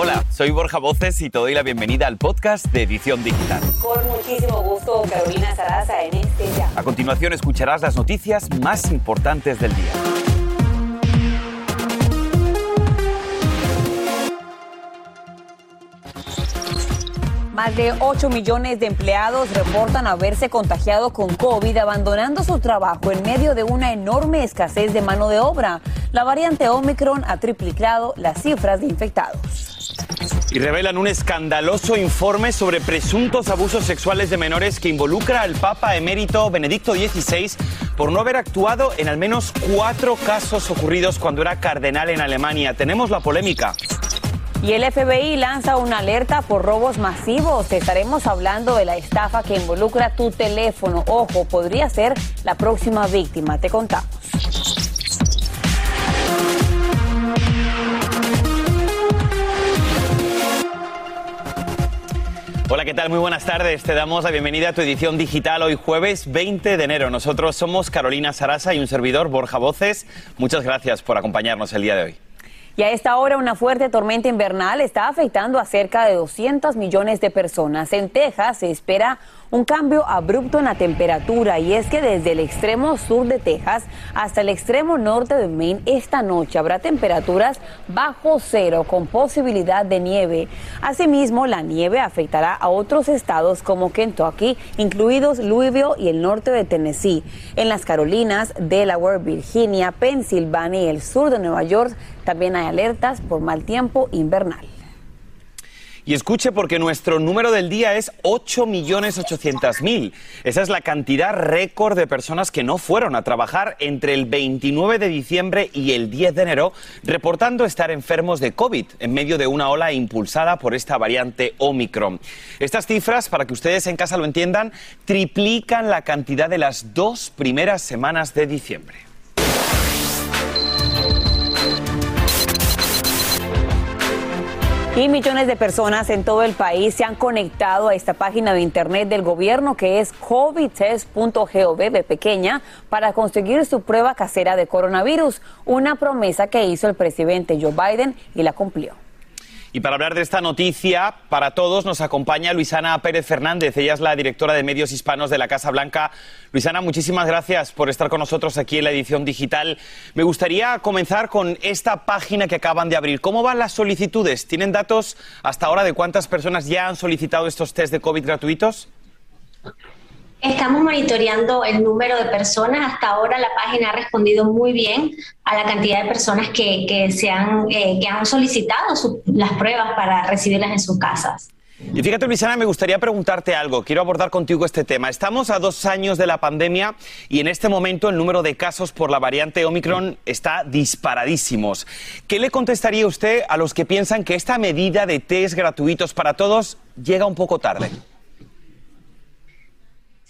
Hola, soy Borja Voces y te doy la bienvenida al podcast de Edición Digital. Con muchísimo gusto, Carolina Sarasa en este ya. A continuación escucharás las noticias más importantes del día. Más de 8 millones de empleados reportan haberse contagiado con COVID, abandonando su trabajo en medio de una enorme escasez de mano de obra. La variante Omicron ha triplicado las cifras de infectados. Y revelan un escandaloso informe sobre presuntos abusos sexuales de menores que involucra al Papa emérito Benedicto XVI por no haber actuado en al menos cuatro casos ocurridos cuando era cardenal en Alemania. Tenemos la polémica. Y el FBI lanza una alerta por robos masivos. Estaremos hablando de la estafa que involucra tu teléfono. Ojo, podría ser la próxima víctima. Te contamos. Hola, ¿qué tal? Muy buenas tardes. Te damos la bienvenida a tu edición digital hoy jueves 20 de enero. Nosotros somos Carolina Sarasa y un servidor, Borja Voces. Muchas gracias por acompañarnos el día de hoy. Y a esta hora una fuerte tormenta invernal está afectando a cerca de 200 millones de personas. En Texas se espera un cambio abrupto en la temperatura y es que desde el extremo sur de Texas hasta el extremo norte de Maine esta noche habrá temperaturas bajo cero con posibilidad de nieve. Asimismo, la nieve afectará a otros estados como Kentucky, incluidos Louisville y el norte de Tennessee. En las Carolinas, Delaware, Virginia, Pensilvania y el sur de Nueva York también hay alertas por mal tiempo invernal. Y escuche porque nuestro número del día es 8.800.000. Esa es la cantidad récord de personas que no fueron a trabajar entre el 29 de diciembre y el 10 de enero, reportando estar enfermos de COVID en medio de una ola impulsada por esta variante Omicron. Estas cifras, para que ustedes en casa lo entiendan, triplican la cantidad de las dos primeras semanas de diciembre. Y millones de personas en todo el país se han conectado a esta página de internet del gobierno que es covidtest.gov de pequeña para conseguir su prueba casera de coronavirus, una promesa que hizo el presidente Joe Biden y la cumplió. Y para hablar de esta noticia, para todos nos acompaña Luisana Pérez Fernández. Ella es la directora de medios hispanos de la Casa Blanca. Luisana, muchísimas gracias por estar con nosotros aquí en la edición digital. Me gustaría comenzar con esta página que acaban de abrir. ¿Cómo van las solicitudes? ¿Tienen datos hasta ahora de cuántas personas ya han solicitado estos test de COVID gratuitos? Estamos monitoreando el número de personas. Hasta ahora la página ha respondido muy bien a la cantidad de personas que, que han, eh, que han solicitado las pruebas para recibirlas en sus casas. Y fíjate, Luisana, me gustaría preguntarte algo. Quiero abordar contigo este tema. Estamos a dos años de la pandemia y en este momento el número de casos por la variante Omicron está disparadísimos. ¿Qué le contestaría usted a los que piensan que esta medida de test gratuitos para todos llega un poco tarde?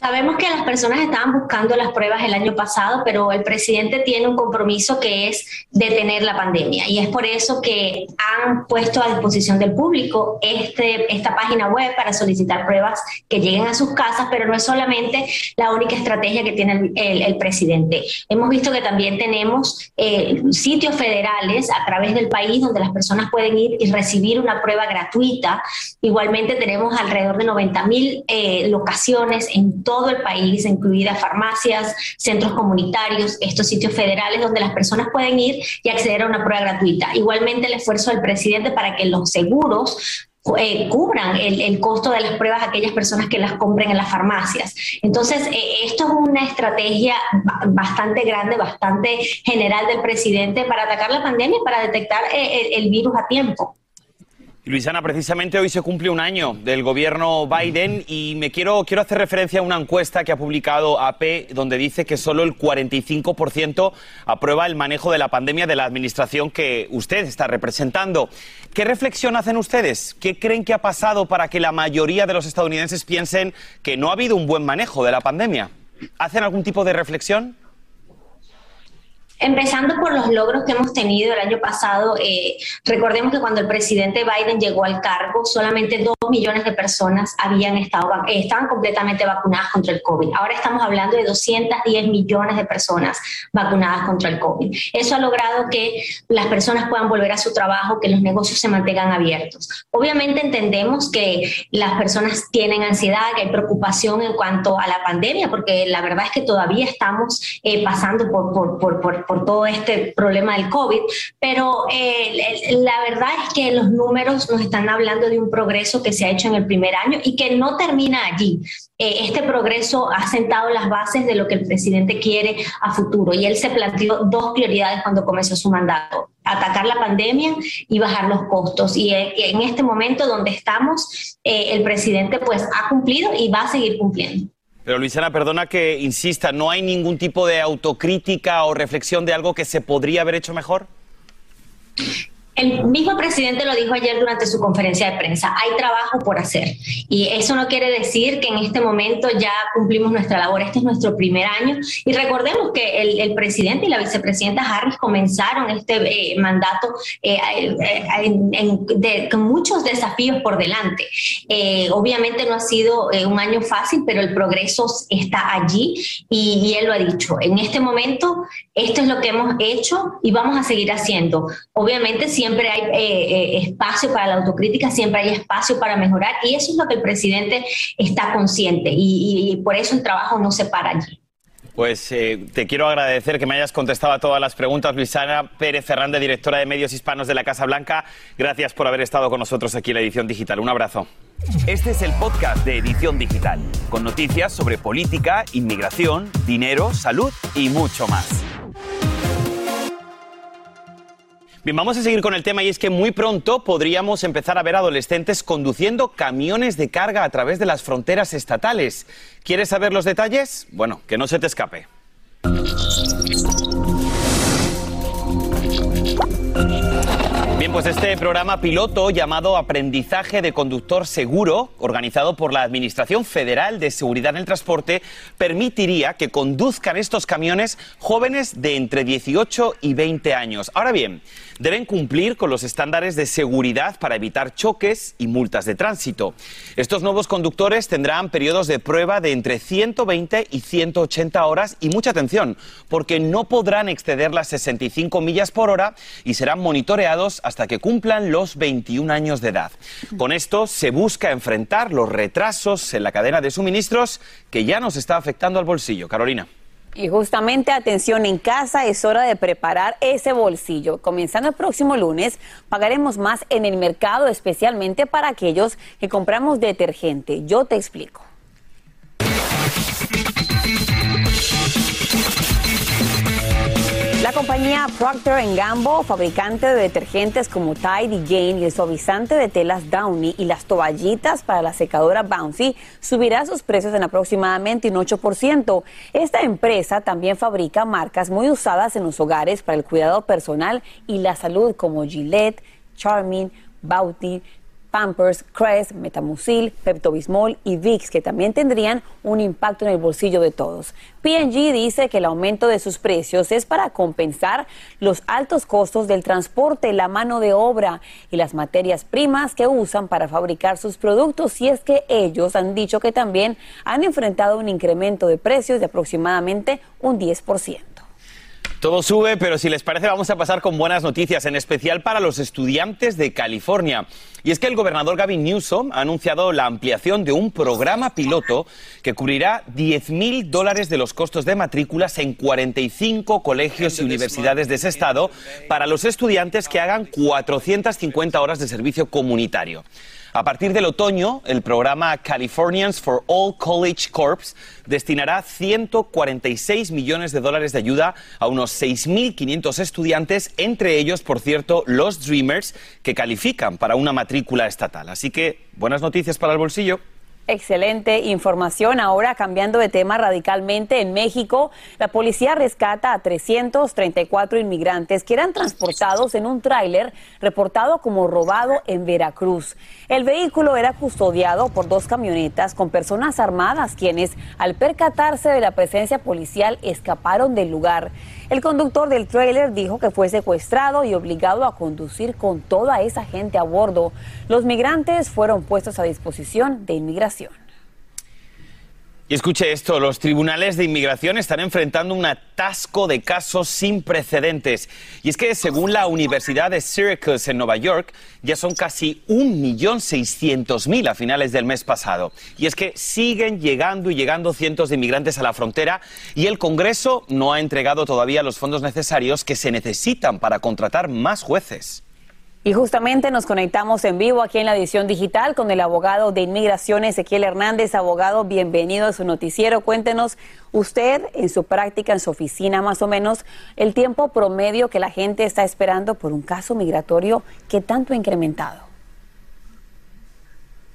Sabemos que las personas estaban buscando las pruebas el año pasado, pero el presidente tiene un compromiso que es detener la pandemia y es por eso que han puesto a disposición del público este, esta página web para solicitar pruebas que lleguen a sus casas, pero no es solamente la única estrategia que tiene el, presidente. Hemos visto que también tenemos eh, sitios federales a través del país donde las personas pueden ir y recibir una prueba gratuita. Igualmente tenemos alrededor de 90 mil eh, locaciones en todo el país, incluidas farmacias, centros comunitarios, estos sitios federales donde las personas pueden ir y acceder a una prueba gratuita. Igualmente el esfuerzo del presidente para que los seguros eh, cubran el, costo de las pruebas a aquellas personas que las compren en las farmacias. Entonces, eh, esto es una estrategia bastante grande, bastante general del presidente para atacar la pandemia y para detectar eh, el virus a tiempo. Luisana, precisamente hoy se cumple un año del gobierno Biden y me quiero, quiero hacer referencia a una encuesta que ha publicado AP donde dice que solo el 45% aprueba el manejo de la pandemia de la administración que usted está representando. ¿Qué reflexión hacen ustedes? ¿Qué creen que ha pasado para que la mayoría de los estadounidenses piensen que no ha habido un buen manejo de la pandemia? ¿Hacen algún tipo de reflexión? Empezando por los logros que hemos tenido el año pasado, eh, recordemos que cuando el presidente Biden llegó al cargo, solamente dos millones de personas habían estado, eh, estaban completamente vacunadas contra el COVID. Ahora estamos hablando de 210 millones de personas vacunadas contra el COVID. Eso ha logrado que las personas puedan volver a su trabajo, que los negocios se mantengan abiertos. Obviamente entendemos que las personas tienen ansiedad, que hay preocupación en cuanto a la pandemia, porque la verdad es que todavía estamos eh, pasando por, por, todo este problema del COVID, pero eh, la verdad es que los números nos están hablando de un progreso que se ha hecho en el primer año y que no termina allí. Eh, este progreso ha sentado las bases de lo que el presidente quiere a futuro y él se planteó dos prioridades cuando comenzó su mandato atacar la pandemia y bajar los costos. Y en este momento donde estamos, el presidente pues ha cumplido y va a seguir cumpliendo. Pero Luisana, perdona que insista, ¿no hay ningún tipo de autocrítica o reflexión de algo que se podría haber hecho mejor? El mismo presidente lo dijo ayer durante su conferencia de prensa, hay trabajo por hacer. Y eso no quiere decir que en este momento ya cumplimos nuestra labor, este es nuestro primer año. Y recordemos que el, presidente y la vicepresidenta Harris comenzaron este eh, mandato eh, eh, con muchos desafíos por delante. obviamente no ha sido un año fácil, pero el progreso está allí y, y él lo ha dicho. En este momento, esto es lo que hemos hecho y vamos a seguir haciendo. Obviamente, siempre siempre hay eh, eh, espacio para la autocrítica, siempre hay espacio para mejorar y eso es lo que el presidente está consciente y, por eso el trabajo no se para allí. Pues eh, te quiero agradecer que me hayas contestado a todas las preguntas, Luisana Pérez Fernández, directora de Medios Hispanos de la Casa Blanca. Gracias por haber estado con nosotros aquí en la edición digital. Un abrazo. Este es el podcast de Edición Digital, con noticias sobre política, inmigración, dinero, salud y mucho más. Bien, vamos a seguir con el tema y es que muy pronto podríamos empezar a ver adolescentes conduciendo camiones de carga a través de las fronteras estatales. ¿Quieres saber los detalles? Bueno, que no se te escape. Bien, pues este programa piloto llamado Aprendizaje de Conductor Seguro, organizado por la Administración Federal de Seguridad en el Transporte, permitiría que conduzcan estos camiones jóvenes de entre 18 y 20 años. Ahora bien, deben cumplir con los estándares de seguridad para evitar choques y multas de tránsito. Estos nuevos conductores tendrán periodos de prueba de entre 120 y 180 horas y mucha atención, porque no podrán exceder las 65 millas por hora y serán monitoreados hasta que cumplan los 21 años de edad. Con esto se busca enfrentar los retrasos en la cadena de suministros que ya nos está afectando al bolsillo. Carolina. Y justamente atención en casa, es hora de preparar ese bolsillo. Comenzando el próximo lunes, pagaremos más en el mercado, especialmente para aquellos que compramos detergente. Yo te explico. La compañía Procter Gamble, fabricante de detergentes como Tide y Jane y el suavizante de telas Downy y las toallitas para la secadora Bouncy, subirá sus precios en aproximadamente un 8%. Esta empresa también fabrica marcas muy usadas en los hogares para el cuidado personal y la salud como Gillette, Charmin, Bounty, Pampers, Crest, Metamucil, Pepto-Bismol y Vicks, que también tendrían un impacto en el bolsillo de todos. P&G dice que el aumento de sus precios es para compensar los altos costos del transporte, la mano de obra y las materias primas que usan para fabricar sus productos, y es que ellos han dicho que también han enfrentado un incremento de precios de aproximadamente un 10%. Todo sube, pero si les parece vamos a pasar con buenas noticias, en especial para los estudiantes de California. Y es que el gobernador Gavin Newsom ha anunciado la ampliación de un programa piloto que cubrirá 10 mil dólares de los costos de matrículas en 45 colegios y universidades de ese estado para los estudiantes que hagan 450 horas de servicio comunitario. A partir del otoño, el programa Californians for All College Corps destinará 146 millones de dólares de ayuda a unos 6.500 estudiantes, entre ellos, por cierto, los Dreamers, que califican para una matrícula estatal. Así que, buenas noticias para el bolsillo. Excelente información. Ahora, cambiando de tema radicalmente, en México, la policía rescata a 334 inmigrantes que eran transportados en un tráiler reportado como robado en Veracruz. El vehículo era custodiado por dos camionetas con personas armadas quienes, al percatarse de la presencia policial, escaparon del lugar. El conductor del trailer dijo que fue secuestrado y obligado a conducir con toda esa gente a bordo. Los migrantes fueron puestos a disposición de inmigración. Y escuche esto, los tribunales de inmigración están enfrentando un atasco de casos sin precedentes. Y es que según la Universidad de Syracuse en Nueva York, ya son casi 1.600.000 a finales del mes pasado. Y es que siguen llegando y llegando cientos de inmigrantes a la frontera y el Congreso no ha entregado todavía los fondos necesarios que se necesitan para contratar más jueces. Y justamente nos conectamos en vivo aquí en la edición digital con el abogado de inmigración Ezequiel Hernández. Abogado, bienvenido a su noticiero. Cuéntenos usted en su práctica, en su oficina más o menos, el tiempo promedio que la gente está esperando por un caso migratorio que tanto ha incrementado.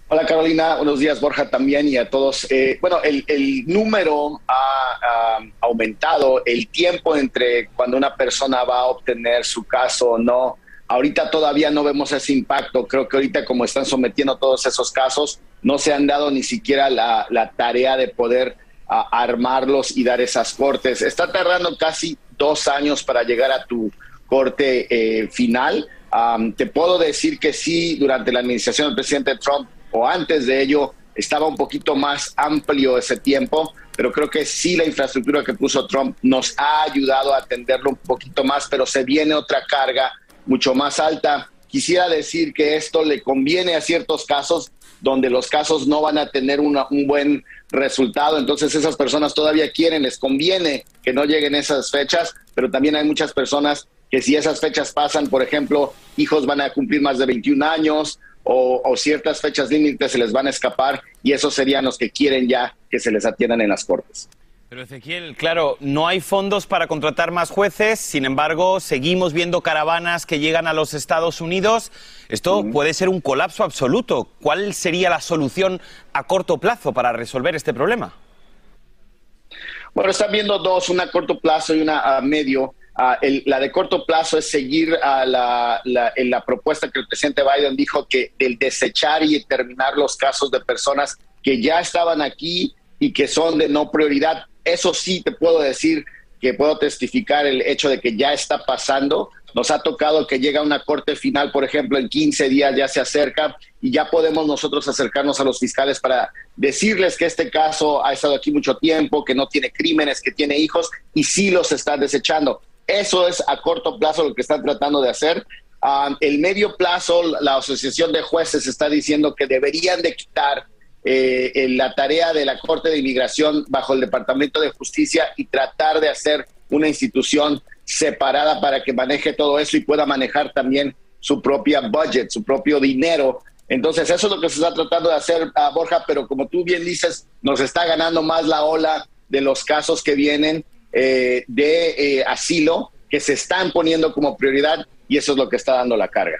Hola Carolina, buenos días Borja también y a todos. Eh, bueno, el, número ha, ha, aumentado, el tiempo entre cuando una persona va a obtener su caso o no Ahorita todavía no vemos ese impacto. Creo que ahorita como están sometiendo todos esos casos, no se han dado ni siquiera la, tarea de poder armarlos y dar esas cortes. Está tardando casi dos años para llegar a tu corte eh, final. te puedo decir que sí, durante la administración del presidente Trump o antes de ello, estaba un poquito más amplio ese tiempo, pero creo que sí la infraestructura que puso Trump nos ha ayudado a atenderlo un poquito más, pero se viene otra carga mucho más alta. Quisiera decir que esto le conviene a ciertos casos donde los casos no van a tener un buen resultado, entonces esas personas todavía quieren, les conviene que no lleguen esas fechas, pero también hay muchas personas que si esas fechas pasan, por ejemplo, hijos van a cumplir más de 21 años o, o ciertas fechas límites se les van a escapar y esos serían los que quieren ya que se les atiendan en las cortes. Pero Ezequiel, claro, no hay fondos para contratar más jueces, sin embargo, seguimos viendo caravanas que llegan a los Estados Unidos. Esto puede ser un colapso absoluto. ¿Cuál sería la solución a corto plazo para resolver este problema? Bueno, están viendo dos, una a corto plazo y una a medio. Ah, la de corto plazo es seguir a la, en la propuesta que el presidente Biden dijo que del desechar y terminar los casos de personas que ya estaban aquí y que son de no prioridad eso sí te puedo decir que puedo testificar el hecho de que ya está pasando. Nos ha tocado que llega una corte final, por ejemplo, en 15 días ya se acerca y ya podemos nosotros acercarnos a los fiscales para decirles que este caso ha estado aquí mucho tiempo, que no tiene crímenes, que tiene hijos y sí los están desechando. Eso es a corto plazo lo que están tratando de hacer. Ah, el medio plazo, la Asociación de Jueces está diciendo que deberían de quitar eh, en la tarea de la Corte de Inmigración bajo el Departamento de Justicia y tratar de hacer una institución separada para que maneje todo eso y pueda manejar también su propia budget, su propio dinero. Entonces, eso es lo que se está tratando de hacer, a ah, Borja, pero como tú bien dices, nos está ganando más la ola de los casos que vienen eh, de eh, asilo, que se están poniendo como prioridad y eso es lo que está dando la carga.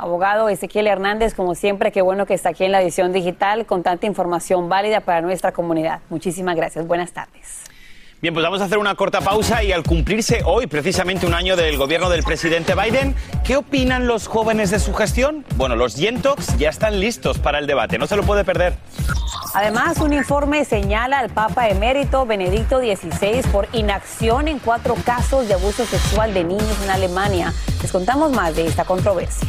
Abogado Ezequiel Hernández, como siempre, qué bueno que está aquí en la edición digital con tanta información válida para nuestra comunidad. Muchísimas gracias. Buenas tardes. Bien, pues vamos a hacer una corta pausa y al cumplirse hoy precisamente un año del gobierno del presidente Biden, ¿qué opinan los jóvenes de su gestión? Bueno, los Yentox ya están listos para el debate, no se lo puede perder. Además, un informe señala al Papa emérito Benedicto XVI por inacción en cuatro casos de abuso sexual de niños en Alemania. Les contamos más de esta controversia.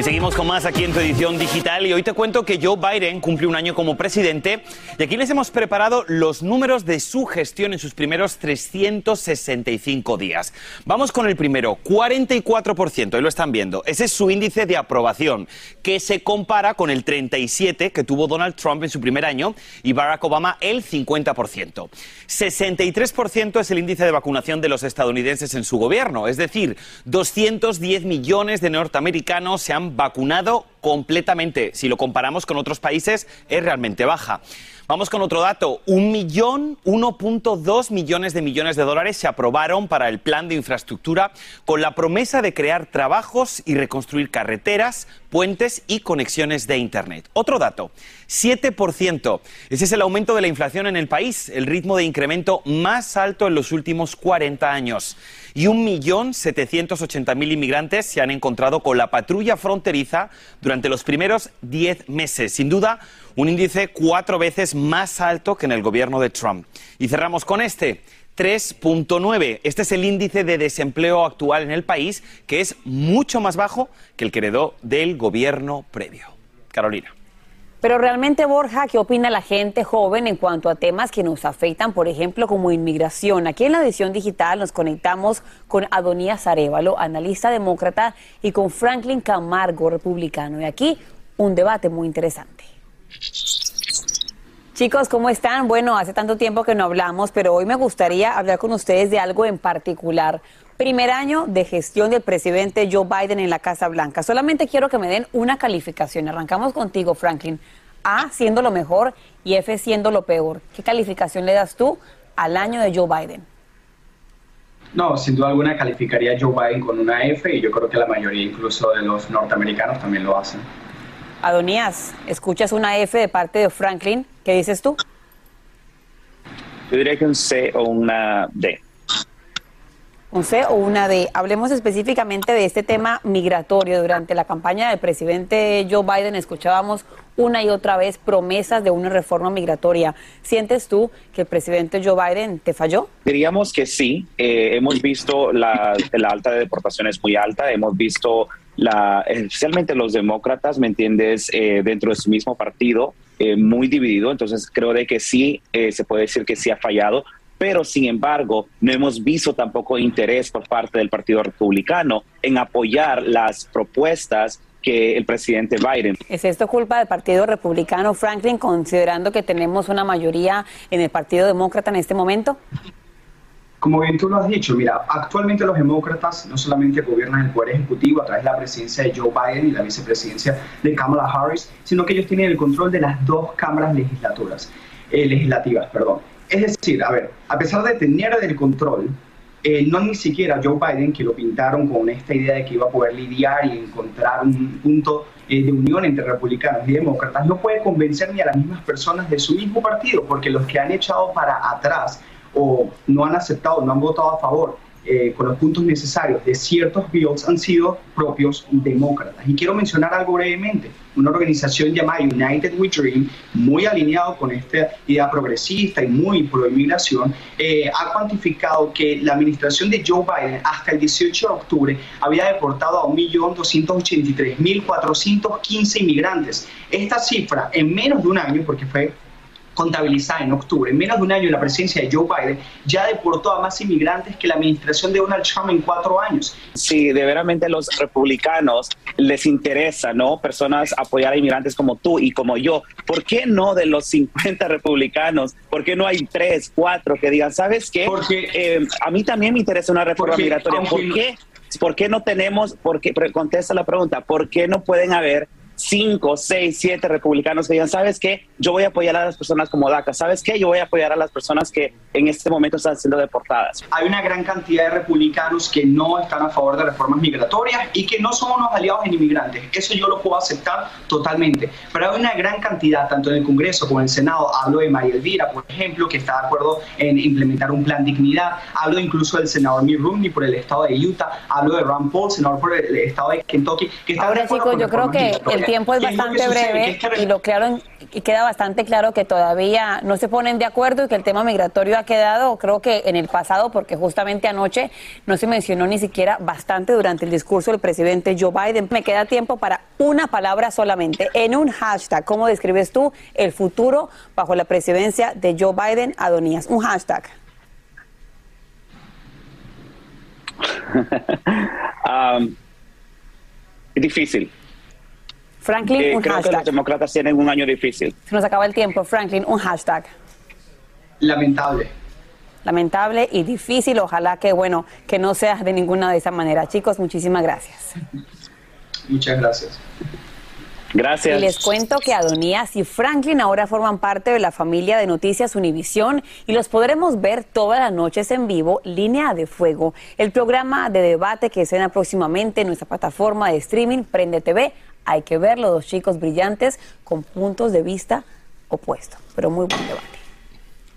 Y seguimos con más aquí en tu edición digital y hoy te cuento que Joe Biden cumple un año como presidente y aquí les hemos preparado los números de su gestión en sus primeros 365 días. Vamos con el primero, 44%, ahí lo están viendo. Ese es su índice de aprobación, que se compara con el 37 que tuvo Donald Trump en su primer año y Barack Obama el 50%. 63% es el índice de vacunación de los estadounidenses en su gobierno, es decir, 210 millones de norteamericanos se han vacunado completamente. Si lo comparamos con otros países, es realmente baja. Vamos con otro dato. Un millón, 1.2 millones de millones de dólares se aprobaron para el plan de infraestructura con la promesa de crear trabajos y reconstruir carreteras, puentes y conexiones de Internet. Otro dato, 7%. Ese es el aumento de la inflación en el país, el ritmo de incremento más alto en los últimos 40 años. Y 1.780.000 inmigrantes se han encontrado con la patrulla fronteriza durante los primeros 10 meses. Sin duda, un índice cuatro veces más alto que en el gobierno de Trump. Y cerramos con este. 3.9. Este es el índice de desempleo actual en el país, que es mucho más bajo que el que heredó del gobierno previo. Carolina. Pero realmente, Borja, ¿qué opina la gente joven en cuanto a temas que nos afectan, por ejemplo, como inmigración? Aquí en la edición digital nos conectamos con Adonías Arevalo, analista demócrata, y con Franklin Camargo, republicano. Y aquí un debate muy interesante. Chicos, ¿cómo están? Bueno, hace tanto tiempo que no hablamos, pero hoy me gustaría hablar con ustedes de algo en particular. Primer año de gestión del presidente Joe Biden en la Casa Blanca. Solamente quiero que me den una calificación. Arrancamos contigo, Franklin. A siendo lo mejor y F siendo lo peor. ¿Qué calificación le das tú al año de Joe Biden? No, sin duda alguna calificaría a Joe Biden con una F y yo creo que la mayoría incluso de los norteamericanos también lo hacen. Adonías, escuchas una F de parte de Franklin. ¿Qué dices tú? Yo diría que un C o una D un C o una D. Hablemos específicamente de este tema migratorio. Durante la campaña del presidente Joe Biden escuchábamos una y otra vez promesas de una reforma migratoria. ¿Sientes tú que el presidente Joe Biden te falló? Diríamos que sí. Eh, hemos visto la, alta de deportaciones muy alta. Hemos visto la, especialmente los demócratas, ¿me entiendes?, eh, dentro de su mismo partido, eh, muy dividido. Entonces creo de que sí, se puede decir que sí ha fallado pero sin embargo no hemos visto tampoco interés por parte del Partido Republicano en apoyar las propuestas que el presidente Biden. ¿Es esto culpa del Partido Republicano, Franklin, considerando que tenemos una mayoría en el Partido Demócrata en este momento? Como bien tú lo has dicho, mira, actualmente los demócratas no solamente gobiernan el Poder Ejecutivo a través de la presidencia de Joe Biden y la vicepresidencia de Kamala Harris, sino que ellos tienen el control de las dos cámaras legislaturas, eh, legislativas. Perdón. Es decir, a ver, a pesar de tener el control, eh, no ni siquiera Joe Biden, que lo pintaron con esta idea de que iba a poder lidiar y encontrar un punto eh, de unión entre republicanos y demócratas, no puede convencer ni a las mismas personas de su mismo partido, porque los que han echado para atrás o no han aceptado, no han votado a favor eh, con los puntos necesarios de ciertos bills han sido propios demócratas. Y quiero mencionar algo brevemente. Una organización llamada United We Dream, muy alineado con esta idea progresista y muy pro inmigración, eh, ha cuantificado que la administración de Joe Biden hasta el 18 de octubre había deportado a 1.283.415 inmigrantes. Esta cifra en menos de un año, porque fue contabilizada en octubre, en menos de un año la presidencia de Joe Biden, ya deportó a más inmigrantes que la administración de Donald Trump en cuatro años. Sí, de veramente los republicanos les interesa, ¿no? Personas apoyar a inmigrantes como tú y como yo. ¿Por qué no de los 50 republicanos? ¿Por qué no hay tres, cuatro que digan, ¿sabes qué? Porque eh, a mí también me interesa una reforma migratoria. ¿Por qué? ¿Por qué no tenemos, por qué, contesta la pregunta, ¿por qué no pueden haber cinco, seis, siete republicanos que digan, ¿sabes qué? Yo voy a apoyar a las personas como DACA, ¿sabes qué? Yo voy a apoyar a las personas que en este momento están siendo deportadas. Hay una gran cantidad de republicanos que no están a favor de reformas migratorias y que no son unos aliados en inmigrantes. Eso yo lo puedo aceptar totalmente. Pero hay una gran cantidad, tanto en el Congreso como en el Senado. Hablo de María Elvira, por ejemplo, que está de acuerdo en implementar un plan dignidad. Hablo incluso del senador Mitt Romney por el estado de Utah. Hablo de Ron Paul, senador por el estado de Kentucky. Que está Ahora, chicos, yo creo que el tiempo es bastante breve y lo claro y queda bastante claro que todavía no se ponen de acuerdo y que el tema migratorio ha quedado, creo que en el pasado, porque justamente anoche no se mencionó ni siquiera bastante durante el discurso del presidente Joe Biden. Me queda tiempo para una palabra solamente, en un hashtag. ¿Cómo describes tú el futuro bajo la presidencia de Joe Biden, Adonías? Un hashtag. um, difícil. Franklin, eh, un creo que los demócratas tienen un año difícil. Se nos acaba el tiempo. Franklin, un hashtag. Lamentable. Lamentable y difícil. Ojalá que, bueno, que no sea de ninguna de esa manera. Chicos, muchísimas gracias. Muchas gracias. Gracias. Y les cuento que Adonías y Franklin ahora forman parte de la familia de Noticias Univisión y los podremos ver todas las noches en vivo, Línea de Fuego, el programa de debate que escena próximamente en nuestra plataforma de streaming Prende TV. Hay que verlo, dos chicos brillantes con puntos de vista opuestos, pero muy buen debate.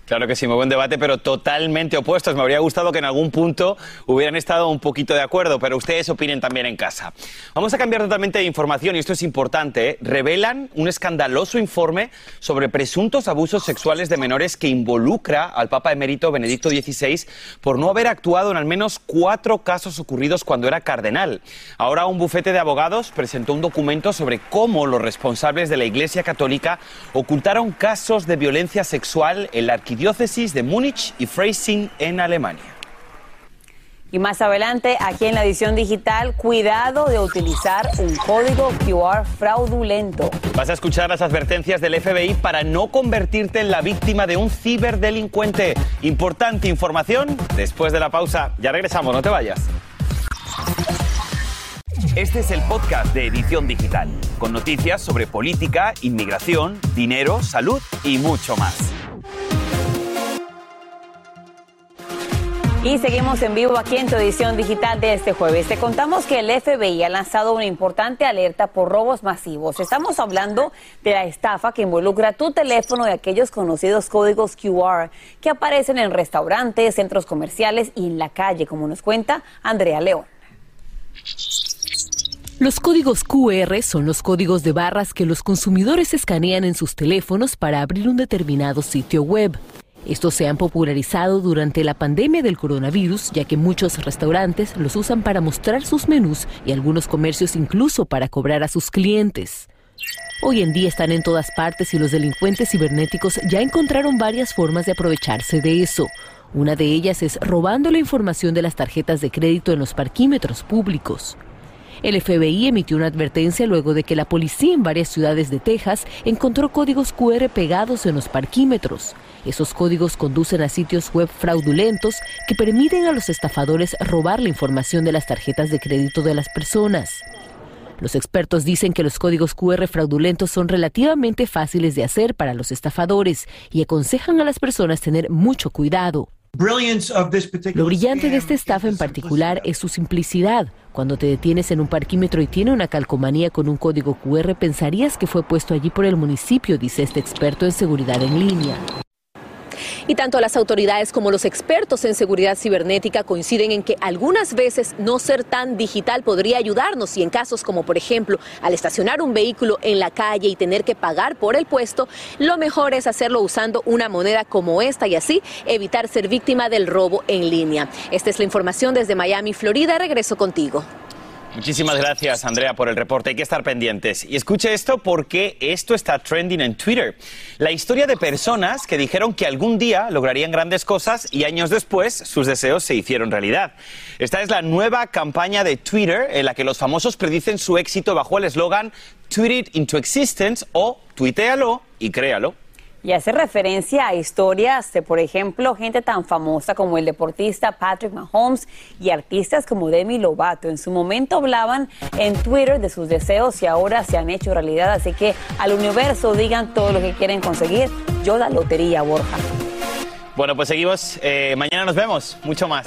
Claro que sí, muy buen debate, pero totalmente opuestos. Me habría gustado que en algún punto hubieran estado un poquito de acuerdo, pero ustedes opinen también en casa. Vamos a cambiar totalmente de información y esto es importante. ¿eh? Revelan un escandaloso informe sobre presuntos abusos sexuales de menores que involucra al Papa emérito Benedicto XVI por no haber actuado en al menos cuatro casos ocurridos cuando era cardenal. Ahora un bufete de abogados presentó un documento sobre cómo los responsables de la Iglesia Católica ocultaron casos de violencia sexual en la arquidiócesis diócesis de Múnich y Freising en Alemania. Y más adelante, aquí en la edición digital, cuidado de utilizar un código QR fraudulento. Vas a escuchar las advertencias del FBI para no convertirte en la víctima de un ciberdelincuente. Importante información después de la pausa. Ya regresamos, no te vayas. Este es el podcast de Edición Digital, con noticias sobre política, inmigración, dinero, salud y mucho más. Y seguimos en vivo aquí en tu edición digital de este jueves. Te contamos que el FBI ha lanzado una importante alerta por robos masivos. Estamos hablando de la estafa que involucra tu teléfono y aquellos conocidos códigos QR que aparecen en restaurantes, centros comerciales y en la calle, como nos cuenta Andrea León. Los códigos QR son los códigos de barras que los consumidores escanean en sus teléfonos para abrir un determinado sitio web. Estos se han popularizado durante la pandemia del coronavirus, ya que muchos restaurantes los usan para mostrar sus menús y algunos comercios incluso para cobrar a sus clientes. Hoy en día están en todas partes y los delincuentes cibernéticos ya encontraron varias formas de aprovecharse de eso. Una de ellas es robando la información de las tarjetas de crédito en los parquímetros públicos. El FBI emitió una advertencia luego de que la policía en varias ciudades de Texas encontró códigos QR pegados en los parquímetros. Esos códigos conducen a sitios web fraudulentos que permiten a los estafadores robar la información de las tarjetas de crédito de las personas. Los expertos dicen que los códigos QR fraudulentos son relativamente fáciles de hacer para los estafadores y aconsejan a las personas tener mucho cuidado. Lo brillante de esta estafa en particular es su simplicidad. Cuando te detienes en un parquímetro y tiene una calcomanía con un código QR, pensarías que fue puesto allí por el municipio, dice este experto en seguridad en línea. Y tanto las autoridades como los expertos en seguridad cibernética coinciden en que algunas veces no ser tan digital podría ayudarnos y en casos como por ejemplo al estacionar un vehículo en la calle y tener que pagar por el puesto, lo mejor es hacerlo usando una moneda como esta y así evitar ser víctima del robo en línea. Esta es la información desde Miami, Florida. Regreso contigo. Muchísimas gracias, Andrea, por el reporte. Hay que estar pendientes. Y escuche esto porque esto está trending en Twitter. La historia de personas que dijeron que algún día lograrían grandes cosas y años después sus deseos se hicieron realidad. Esta es la nueva campaña de Twitter en la que los famosos predicen su éxito bajo el eslogan Tweet it into existence o tuitealo y créalo y hace referencia a historias de, por ejemplo, gente tan famosa como el deportista Patrick Mahomes y artistas como Demi Lovato. En su momento hablaban en Twitter de sus deseos y ahora se han hecho realidad. Así que al universo digan todo lo que quieren conseguir. Yo la lotería, Borja. Bueno, pues seguimos. Eh, mañana nos vemos. Mucho más.